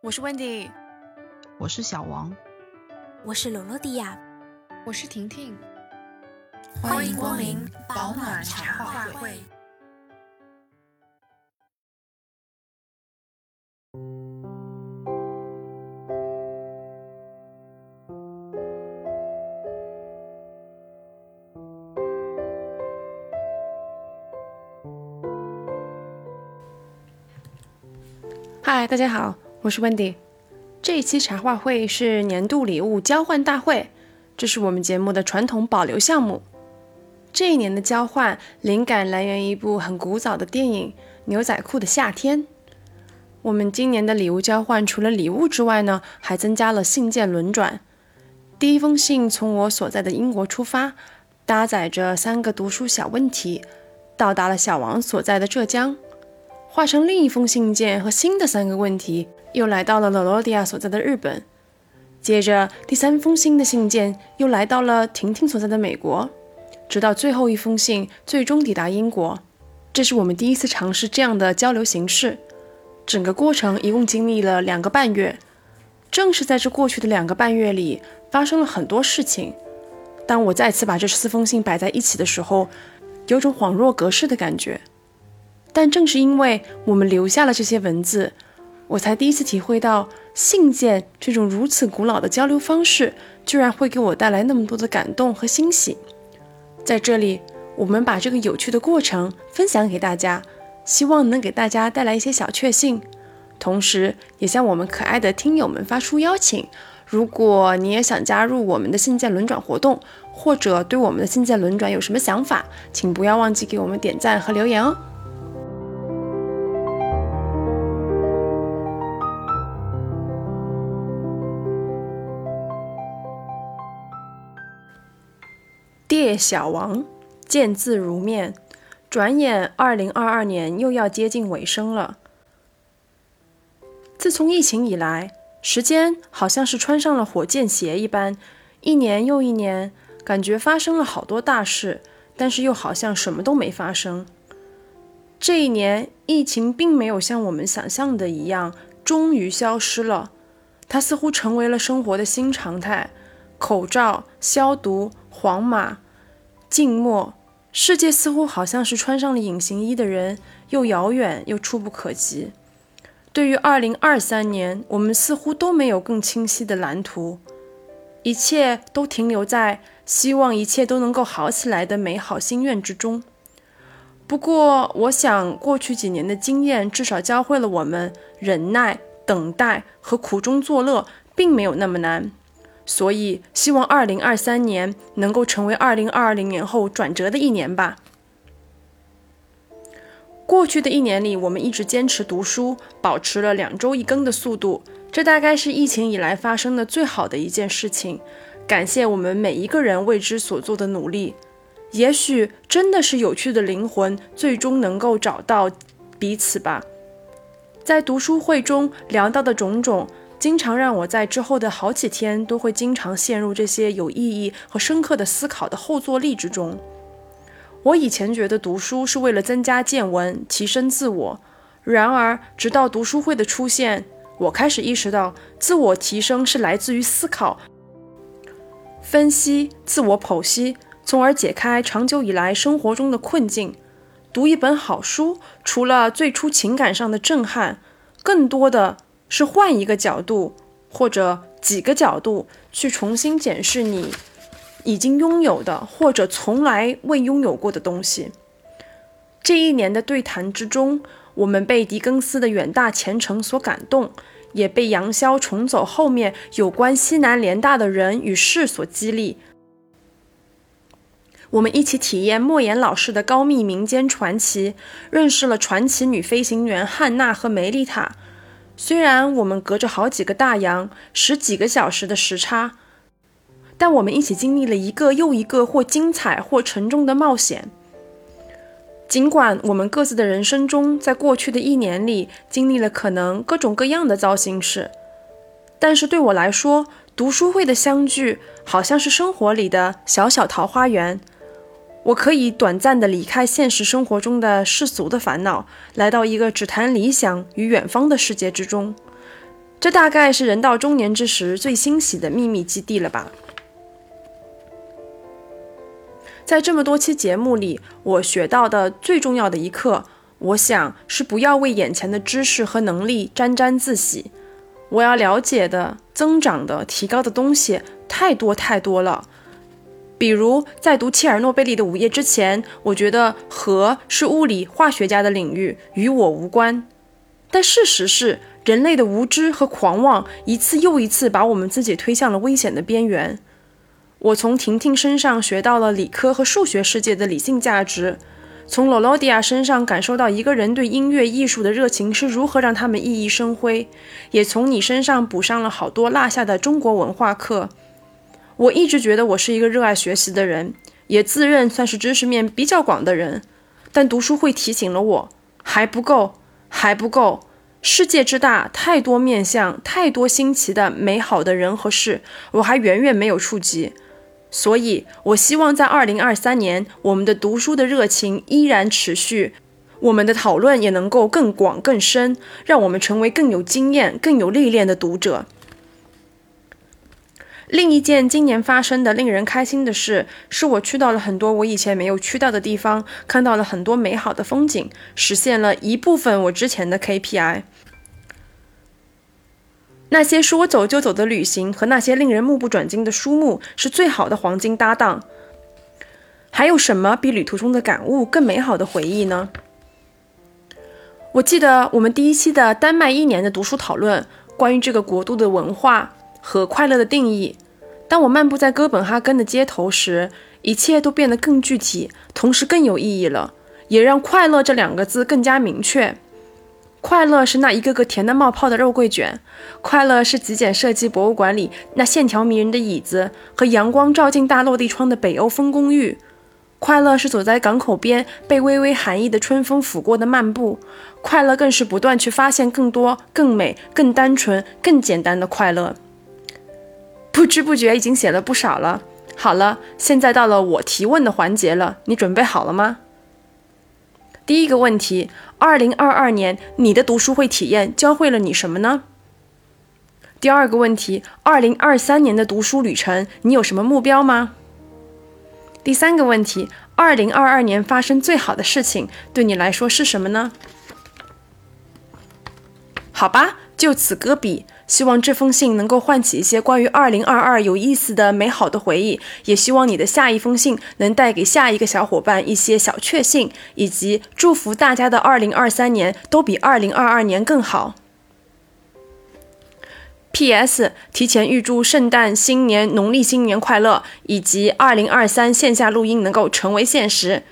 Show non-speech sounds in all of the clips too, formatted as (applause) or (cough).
我是 Wendy，我是小王，我是罗罗迪亚，我是婷婷，欢迎光临保暖茶话会。嗨，大家好，我是 Wendy。这一期茶话会是年度礼物交换大会，这是我们节目的传统保留项目。这一年的交换灵感来源于一部很古早的电影《牛仔裤的夏天》。我们今年的礼物交换除了礼物之外呢，还增加了信件轮转。第一封信从我所在的英国出发，搭载着三个读书小问题，到达了小王所在的浙江。化成另一封信件和新的三个问题，又来到了罗罗迪亚所在的日本。接着，第三封新的信件又来到了婷婷所在的美国，直到最后一封信最终抵达英国。这是我们第一次尝试这样的交流形式。整个过程一共经历了两个半月。正是在这过去的两个半月里，发生了很多事情。当我再次把这四封信摆在一起的时候，有种恍若隔世的感觉。但正是因为我们留下了这些文字，我才第一次体会到信件这种如此古老的交流方式，居然会给我带来那么多的感动和欣喜。在这里，我们把这个有趣的过程分享给大家，希望能给大家带来一些小确幸，同时也向我们可爱的听友们发出邀请：如果你也想加入我们的信件轮转活动，或者对我们的信件轮转有什么想法，请不要忘记给我们点赞和留言哦。小王，见字如面。转眼，二零二二年又要接近尾声了。自从疫情以来，时间好像是穿上了火箭鞋一般，一年又一年，感觉发生了好多大事，但是又好像什么都没发生。这一年，疫情并没有像我们想象的一样，终于消失了。它似乎成为了生活的新常态。口罩、消毒、黄码、静默，世界似乎好像是穿上了隐形衣的人，又遥远又触不可及。对于二零二三年，我们似乎都没有更清晰的蓝图，一切都停留在希望一切都能够好起来的美好心愿之中。不过，我想过去几年的经验至少教会了我们，忍耐、等待和苦中作乐并没有那么难。所以，希望二零二三年能够成为二零二零年后转折的一年吧。过去的一年里，我们一直坚持读书，保持了两周一更的速度，这大概是疫情以来发生的最好的一件事情。感谢我们每一个人为之所做的努力。也许真的是有趣的灵魂最终能够找到彼此吧。在读书会中聊到的种种。经常让我在之后的好几天都会经常陷入这些有意义和深刻的思考的后坐力之中。我以前觉得读书是为了增加见闻、提升自我，然而直到读书会的出现，我开始意识到，自我提升是来自于思考、分析、自我剖析，从而解开长久以来生活中的困境。读一本好书，除了最初情感上的震撼，更多的。是换一个角度，或者几个角度去重新检视你已经拥有的，或者从来未拥有过的东西。这一年的对谈之中，我们被狄更斯的远大前程所感动，也被杨逍重走后面有关西南联大的人与事所激励。我们一起体验莫言老师的高密民间传奇，认识了传奇女飞行员汉娜和梅丽塔。虽然我们隔着好几个大洋、十几个小时的时差，但我们一起经历了一个又一个或精彩或沉重的冒险。尽管我们各自的人生中，在过去的一年里经历了可能各种各样的糟心事，但是对我来说，读书会的相聚好像是生活里的小小桃花源。我可以短暂的离开现实生活中的世俗的烦恼，来到一个只谈理想与远方的世界之中。这大概是人到中年之时最欣喜的秘密基地了吧。在这么多期节目里，我学到的最重要的一课，我想是不要为眼前的知识和能力沾沾自喜。我要了解的、增长的、提高的东西太多太多了。比如，在读切尔诺贝利的午夜之前，我觉得核是物理化学家的领域，与我无关。但事实是，人类的无知和狂妄一次又一次把我们自己推向了危险的边缘。我从婷婷身上学到了理科和数学世界的理性价值，从罗罗迪亚身上感受到一个人对音乐艺术的热情是如何让他们熠熠生辉，也从你身上补上了好多落下的中国文化课。我一直觉得我是一个热爱学习的人，也自认算是知识面比较广的人，但读书会提醒了我，还不够，还不够。世界之大，太多面向，太多新奇的、美好的人和事，我还远远没有触及。所以，我希望在二零二三年，我们的读书的热情依然持续，我们的讨论也能够更广更深，让我们成为更有经验、更有历练的读者。另一件今年发生的令人开心的事，是我去到了很多我以前没有去到的地方，看到了很多美好的风景，实现了一部分我之前的 KPI。那些说走就走的旅行和那些令人目不转睛的书目是最好的黄金搭档。还有什么比旅途中的感悟更美好的回忆呢？我记得我们第一期的丹麦一年的读书讨论，关于这个国度的文化和快乐的定义。当我漫步在哥本哈根的街头时，一切都变得更具体，同时更有意义了，也让“快乐”这两个字更加明确。快乐是那一个个甜得冒泡的肉桂卷，快乐是极简设计博物馆里那线条迷人的椅子和阳光照进大落地窗的北欧风公寓，快乐是走在港口边被微微寒意的春风拂过的漫步，快乐更是不断去发现更多、更美、更单纯、更简单的快乐。不知不觉已经写了不少了。好了，现在到了我提问的环节了，你准备好了吗？第一个问题：二零二二年你的读书会体验教会了你什么呢？第二个问题：二零二三年的读书旅程你有什么目标吗？第三个问题：二零二二年发生最好的事情对你来说是什么呢？好吧，就此搁笔。希望这封信能够唤起一些关于二零二二有意思的、美好的回忆，也希望你的下一封信能带给下一个小伙伴一些小确幸，以及祝福大家的二零二三年都比二零二二年更好。P.S. 提前预祝圣诞、新年、农历新年快乐，以及二零二三线下录音能够成为现实。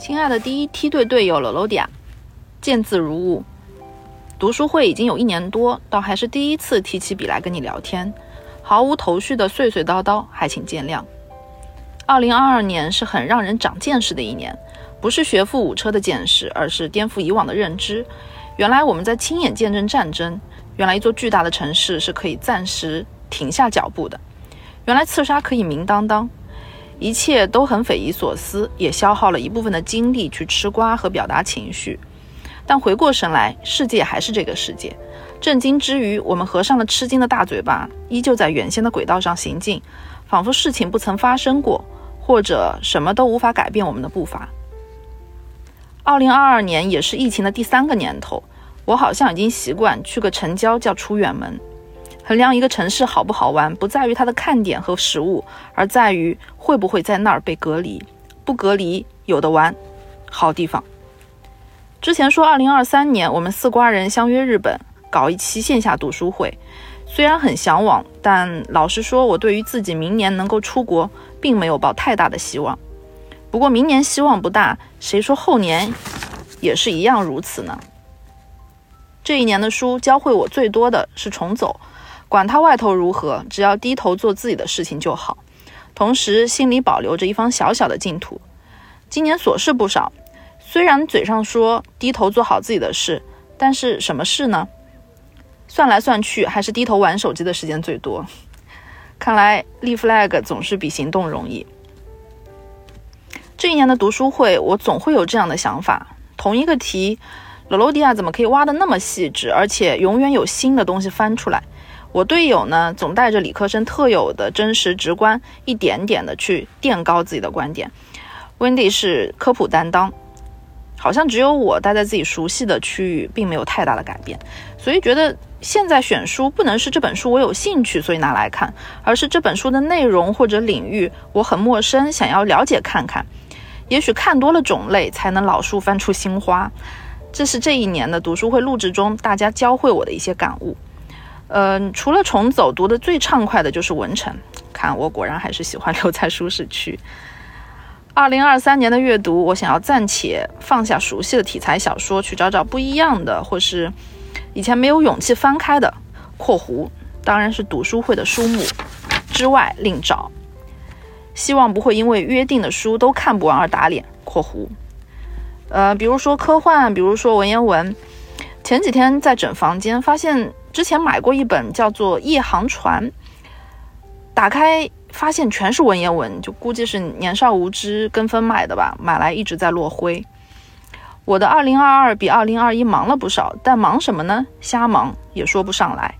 亲爱的第一梯队队友 Lolodia，，见字如晤。读书会已经有一年多，倒还是第一次提起笔来跟你聊天，毫无头绪的碎碎叨叨，还请见谅。二零二二年是很让人长见识的一年，不是学富五车的见识，而是颠覆以往的认知。原来我们在亲眼见证战争，原来一座巨大的城市是可以暂时停下脚步的，原来刺杀可以明当当。一切都很匪夷所思，也消耗了一部分的精力去吃瓜和表达情绪。但回过神来，世界还是这个世界。震惊之余，我们合上了吃惊的大嘴巴，依旧在原先的轨道上行进，仿佛事情不曾发生过，或者什么都无法改变我们的步伐。二零二二年也是疫情的第三个年头，我好像已经习惯去个城郊叫出远门。衡量一个城市好不好玩，不在于它的看点和食物，而在于会不会在那儿被隔离。不隔离，有的玩，好地方。之前说，二零二三年我们四瓜人相约日本搞一期线下读书会，虽然很向往，但老实说，我对于自己明年能够出国，并没有抱太大的希望。不过明年希望不大，谁说后年也是一样如此呢？这一年的书教会我最多的是重走。管他外头如何，只要低头做自己的事情就好。同时，心里保留着一方小小的净土。今年琐事不少，虽然嘴上说低头做好自己的事，但是什么事呢？算来算去，还是低头玩手机的时间最多。看来立 flag 总是比行动容易。这一年的读书会，我总会有这样的想法：同一个题，罗罗迪亚怎么可以挖的那么细致，而且永远有新的东西翻出来？我队友呢，总带着理科生特有的真实直观，一点点的去垫高自己的观点。Wendy 是科普担当，好像只有我待在自己熟悉的区域，并没有太大的改变，所以觉得现在选书不能是这本书我有兴趣所以拿来看，而是这本书的内容或者领域我很陌生，想要了解看看。也许看多了种类，才能老树翻出新花。这是这一年的读书会录制中大家教会我的一些感悟。嗯，除了重走，读的最畅快的就是文成。看我果然还是喜欢留在舒适区。二零二三年的阅读，我想要暂且放下熟悉的题材小说，去找找不一样的，或是以前没有勇气翻开的（括弧当然是读书会的书目之外另找）。希望不会因为约定的书都看不完而打脸（括弧）。呃，比如说科幻，比如说文言文。前几天在整房间，发现。之前买过一本叫做《夜航船》，打开发现全是文言文，就估计是年少无知跟风买的吧。买来一直在落灰。我的2022比2021忙了不少，但忙什么呢？瞎忙也说不上来。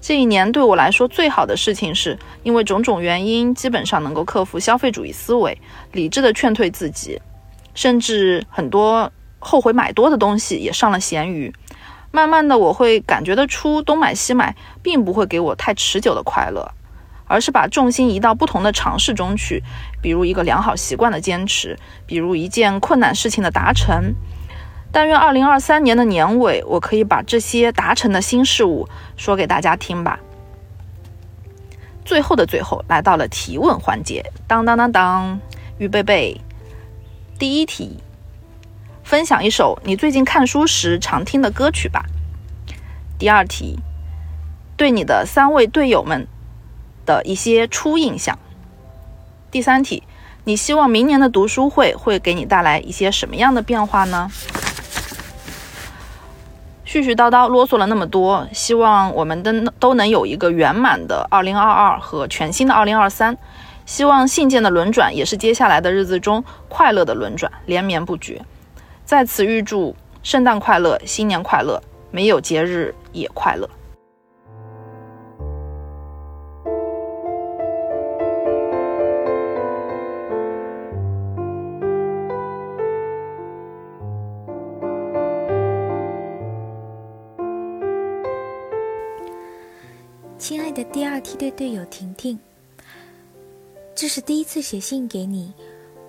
这一年对我来说最好的事情是，因为种种原因，基本上能够克服消费主义思维，理智的劝退自己，甚至很多后悔买多的东西也上了闲鱼。慢慢的，我会感觉得出，东买西买并不会给我太持久的快乐，而是把重心移到不同的尝试中去，比如一个良好习惯的坚持，比如一件困难事情的达成。但愿二零二三年的年尾，我可以把这些达成的新事物说给大家听吧。最后的最后，来到了提问环节，当当当当，预备备，第一题。分享一首你最近看书时常听的歌曲吧。第二题，对你的三位队友们的一些初印象。第三题，你希望明年的读书会会给你带来一些什么样的变化呢？絮絮叨叨啰嗦了那么多，希望我们都都能有一个圆满的二零二二和全新的二零二三。希望信件的轮转也是接下来的日子中快乐的轮转，连绵不绝。在此预祝圣诞快乐，新年快乐，没有节日也快乐。亲爱的第二梯队队友婷婷，这是第一次写信给你，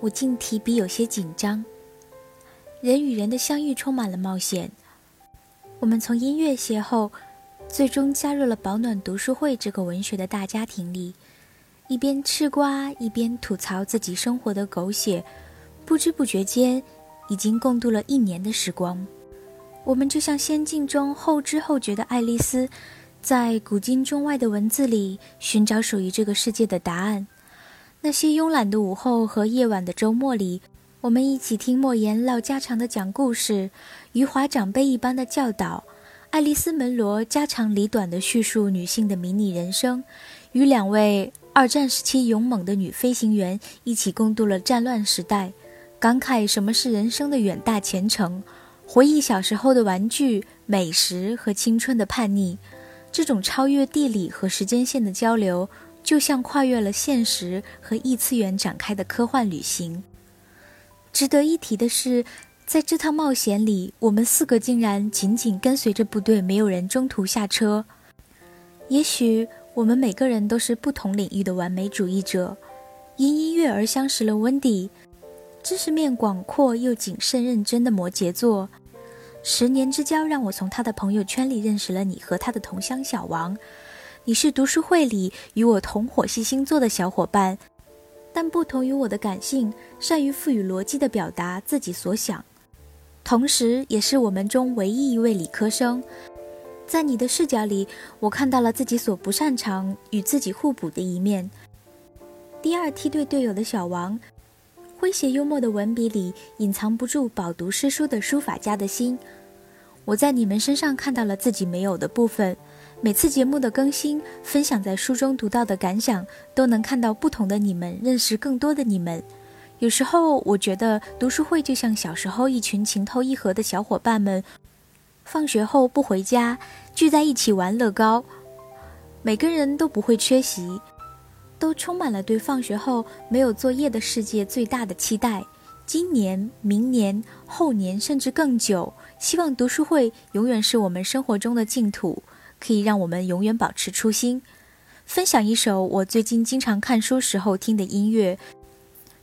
我竟提笔有些紧张。人与人的相遇充满了冒险。我们从音乐邂逅，最终加入了保暖读书会这个文学的大家庭里，一边吃瓜一边吐槽自己生活的狗血，不知不觉间已经共度了一年的时光。我们就像仙境中后知后觉的爱丽丝，在古今中外的文字里寻找属于这个世界的答案。那些慵懒的午后和夜晚的周末里。我们一起听莫言唠家常的讲故事，余华长辈一般的教导，爱丽丝门罗家长里短的叙述女性的迷你人生，与两位二战时期勇猛的女飞行员一起共度了战乱时代，感慨什么是人生的远大前程，回忆小时候的玩具、美食和青春的叛逆。这种超越地理和时间线的交流，就像跨越了现实和异次元展开的科幻旅行。值得一提的是，在这趟冒险里，我们四个竟然紧紧跟随着部队，没有人中途下车。也许我们每个人都是不同领域的完美主义者，因音乐而相识了温迪，知识面广阔又谨慎认真的摩羯座。十年之交让我从他的朋友圈里认识了你和他的同乡小王。你是读书会里与我同火系星座的小伙伴。但不同于我的感性，善于赋予逻辑的表达自己所想，同时也是我们中唯一一位理科生。在你的视角里，我看到了自己所不擅长与自己互补的一面。第二梯队队友的小王，诙谐幽默的文笔里隐藏不住饱读诗书的书法家的心。我在你们身上看到了自己没有的部分，每次节目的更新，分享在书中读到的感想，都能看到不同的你们，认识更多的你们。有时候我觉得读书会就像小时候一群情投意合的小伙伴们，放学后不回家，聚在一起玩乐高，每个人都不会缺席，都充满了对放学后没有作业的世界最大的期待。今年、明年、后年，甚至更久，希望读书会永远是我们生活中的净土，可以让我们永远保持初心。分享一首我最近经常看书时候听的音乐。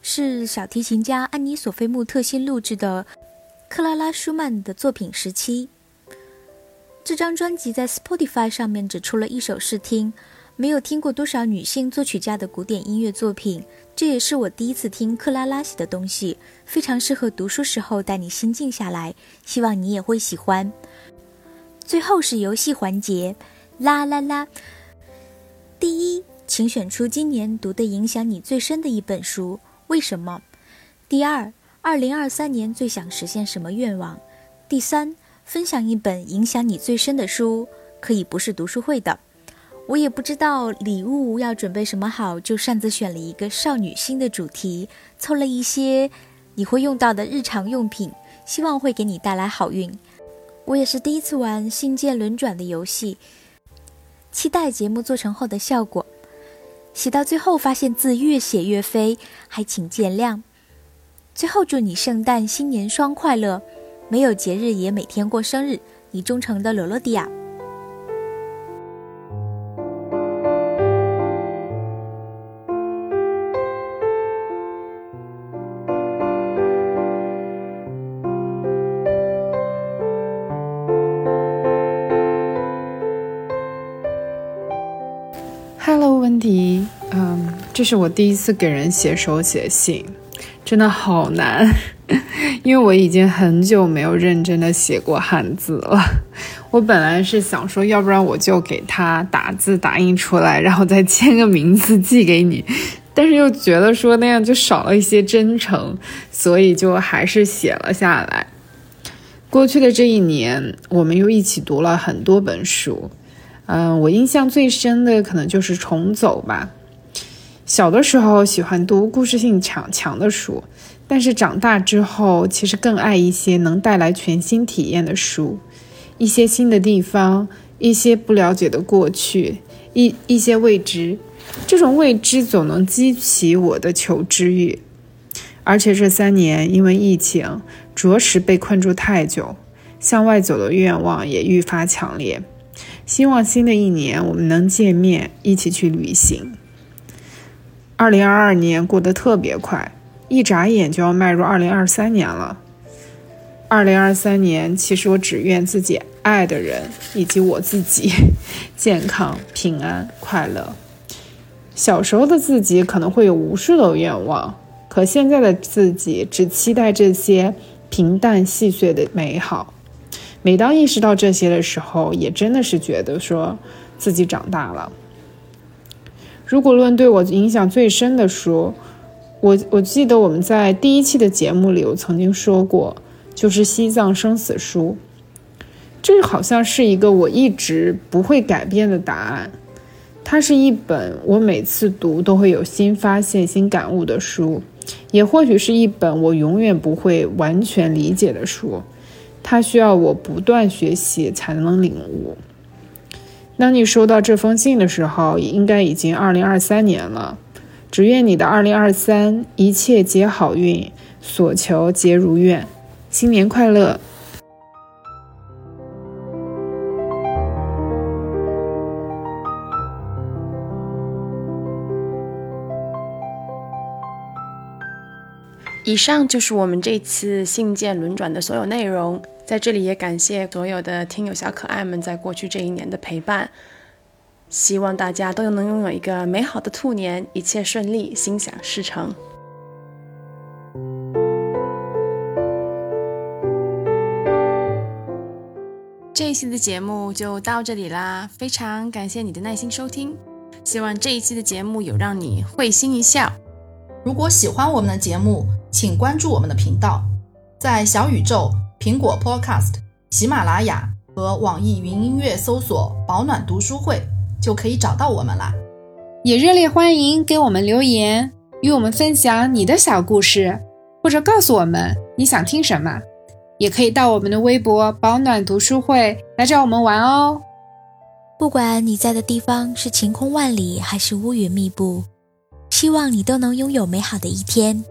是小提琴家安妮·索菲穆特新录制的克拉拉·舒曼的作品时期。这张专辑在 Spotify 上面只出了一首试听，没有听过多少女性作曲家的古典音乐作品，这也是我第一次听克拉拉写的东西，非常适合读书时候带你心静下来，希望你也会喜欢。最后是游戏环节，啦啦啦！第一，请选出今年读的影响你最深的一本书。为什么？第二，二零二三年最想实现什么愿望？第三，分享一本影响你最深的书，可以不是读书会的。我也不知道礼物要准备什么好，就擅自选了一个少女心的主题，凑了一些你会用到的日常用品，希望会给你带来好运。我也是第一次玩信件轮转的游戏，期待节目做成后的效果。写到最后，发现字越写越飞，还请见谅。最后祝你圣诞新年双快乐，没有节日也每天过生日。你忠诚的罗罗迪亚。这是我第一次给人写手写信，真的好难，(laughs) 因为我已经很久没有认真的写过汉字了。我本来是想说，要不然我就给他打字打印出来，然后再签个名字寄给你，但是又觉得说那样就少了一些真诚，所以就还是写了下来。过去的这一年，我们又一起读了很多本书。嗯，我印象最深的可能就是《重走》吧。小的时候喜欢读故事性强强的书，但是长大之后，其实更爱一些能带来全新体验的书，一些新的地方，一些不了解的过去，一一些未知。这种未知总能激起我的求知欲。而且这三年因为疫情，着实被困住太久，向外走的愿望也愈发强烈。希望新的一年我们能见面，一起去旅行。二零二二年过得特别快，一眨眼就要迈入二零二三年了。二零二三年，其实我只愿自己爱的人以及我自己 (laughs) 健康、平安、快乐。小时候的自己可能会有无数的愿望，可现在的自己只期待这些平淡细碎的美好。每当意识到这些的时候，也真的是觉得说自己长大了。如果论对我影响最深的书，我我记得我们在第一期的节目里，我曾经说过，就是《西藏生死书》。这好像是一个我一直不会改变的答案。它是一本我每次读都会有新发现、新感悟的书，也或许是一本我永远不会完全理解的书。它需要我不断学习才能领悟。当你收到这封信的时候，应该已经二零二三年了。只愿你的二零二三一切皆好运，所求皆如愿，新年快乐！以上就是我们这次信件轮转的所有内容。在这里也感谢所有的听友小可爱们在过去这一年的陪伴，希望大家都能拥有一个美好的兔年，一切顺利，心想事成。这一期的节目就到这里啦，非常感谢你的耐心收听，希望这一期的节目有让你会心一笑。如果喜欢我们的节目，请关注我们的频道，在小宇宙。苹果 Podcast、喜马拉雅、和网易云音乐搜索“保暖读书会”，就可以找到我们啦。也热烈欢迎给我们留言，与我们分享你的小故事，或者告诉我们你想听什么。也可以到我们的微博“保暖读书会”来找我们玩哦。不管你在的地方是晴空万里还是乌云密布，希望你都能拥有美好的一天。